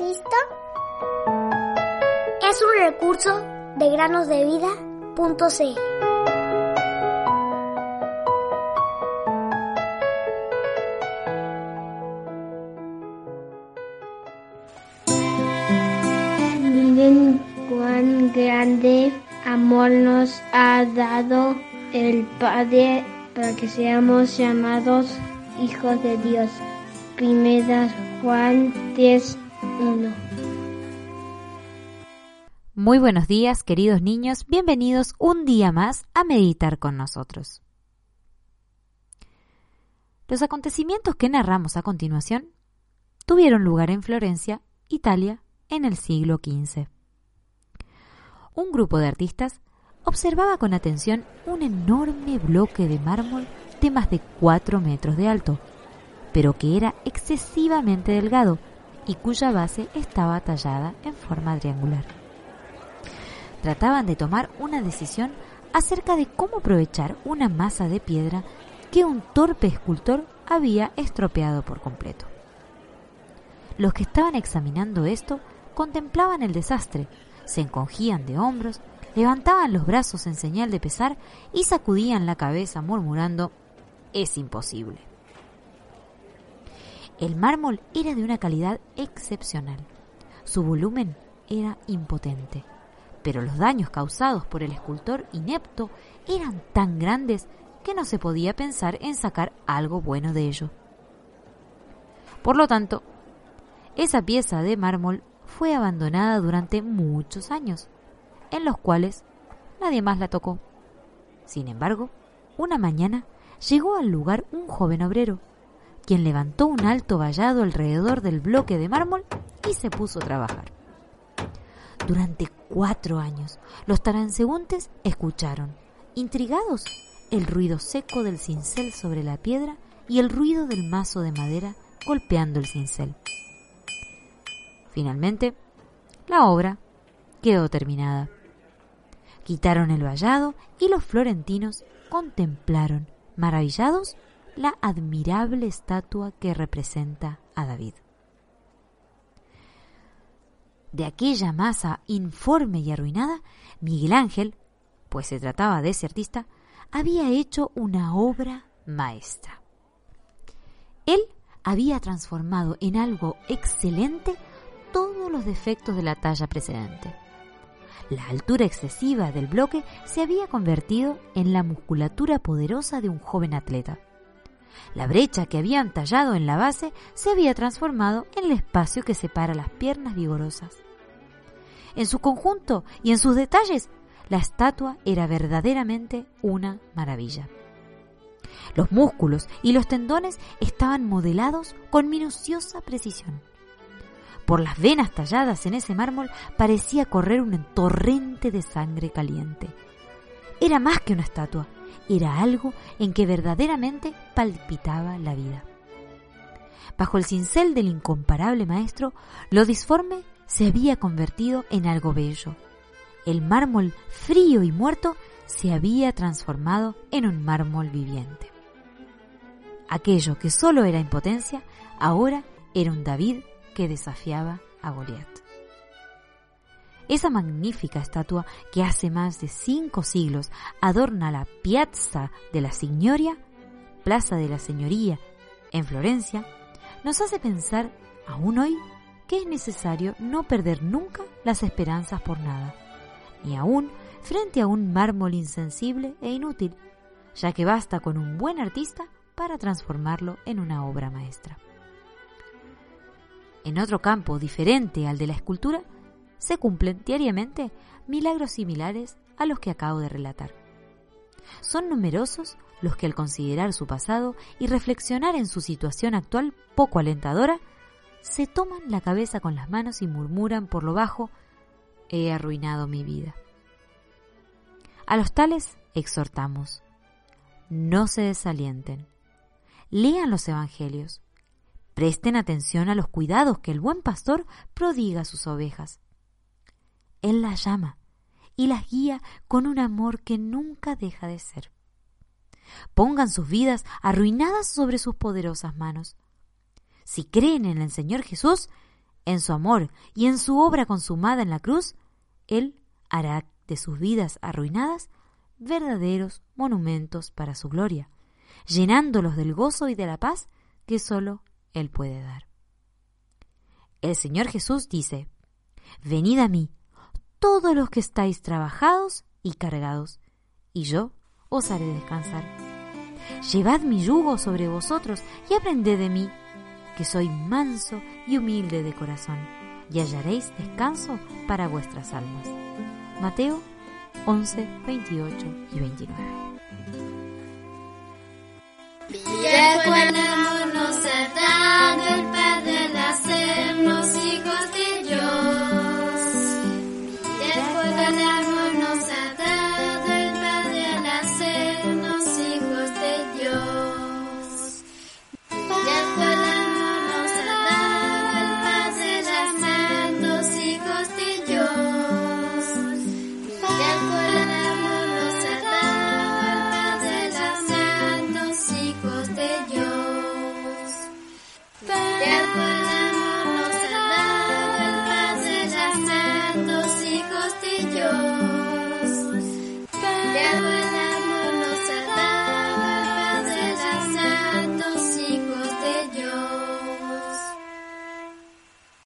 Cristo? Es un recurso de granosdevida.cl. Miren cuán grande amor nos ha dado el Padre para que seamos llamados hijos de Dios. Primera Juan 10.1 Muy buenos días, queridos niños. Bienvenidos un día más a meditar con nosotros. Los acontecimientos que narramos a continuación tuvieron lugar en Florencia, Italia, en el siglo XV. Un grupo de artistas observaba con atención un enorme bloque de mármol de más de 4 metros de alto, pero que era excesivamente delgado y cuya base estaba tallada en forma triangular. Trataban de tomar una decisión acerca de cómo aprovechar una masa de piedra que un torpe escultor había estropeado por completo. Los que estaban examinando esto contemplaban el desastre, se encogían de hombros, levantaban los brazos en señal de pesar y sacudían la cabeza murmurando es imposible. El mármol era de una calidad excepcional. Su volumen era impotente, pero los daños causados por el escultor inepto eran tan grandes que no se podía pensar en sacar algo bueno de ello. Por lo tanto, esa pieza de mármol fue abandonada durante muchos años, en los cuales nadie más la tocó. Sin embargo, una mañana llegó al lugar un joven obrero, quien levantó un alto vallado alrededor del bloque de mármol y se puso a trabajar. Durante cuatro años, los taranseúntes escucharon, intrigados, el ruido seco del cincel sobre la piedra y el ruido del mazo de madera golpeando el cincel. Finalmente, la obra quedó terminada. Quitaron el vallado y los florentinos contemplaron, maravillados, la admirable estatua que representa a David. De aquella masa informe y arruinada, Miguel Ángel, pues se trataba de ese artista, había hecho una obra maestra. Él había transformado en algo excelente todos los defectos de la talla precedente. La altura excesiva del bloque se había convertido en la musculatura poderosa de un joven atleta. La brecha que habían tallado en la base se había transformado en el espacio que separa las piernas vigorosas. En su conjunto y en sus detalles, la estatua era verdaderamente una maravilla. Los músculos y los tendones estaban modelados con minuciosa precisión. Por las venas talladas en ese mármol parecía correr un torrente de sangre caliente. Era más que una estatua, era algo en que verdaderamente palpitaba la vida. Bajo el cincel del incomparable maestro, lo disforme se había convertido en algo bello. El mármol frío y muerto se había transformado en un mármol viviente. Aquello que solo era impotencia, ahora era un David que desafiaba a Goliat. Esa magnífica estatua que hace más de cinco siglos adorna la Piazza de la Signoria, Plaza de la Señoría, en Florencia, nos hace pensar, aún hoy, que es necesario no perder nunca las esperanzas por nada, ni aún frente a un mármol insensible e inútil, ya que basta con un buen artista para transformarlo en una obra maestra. En otro campo diferente al de la escultura, se cumplen diariamente milagros similares a los que acabo de relatar. Son numerosos los que al considerar su pasado y reflexionar en su situación actual poco alentadora, se toman la cabeza con las manos y murmuran por lo bajo, he arruinado mi vida. A los tales exhortamos, no se desalienten, lean los Evangelios, presten atención a los cuidados que el buen pastor prodiga a sus ovejas. Él las llama y las guía con un amor que nunca deja de ser. Pongan sus vidas arruinadas sobre sus poderosas manos. Si creen en el Señor Jesús, en su amor y en su obra consumada en la cruz, Él hará de sus vidas arruinadas verdaderos monumentos para su gloria, llenándolos del gozo y de la paz que solo Él puede dar. El Señor Jesús dice, Venid a mí, todos los que estáis trabajados y cargados, y yo os haré descansar. Llevad mi yugo sobre vosotros y aprended de mí, que soy manso y humilde de corazón, y hallaréis descanso para vuestras almas. Mateo 11, 28 y 29.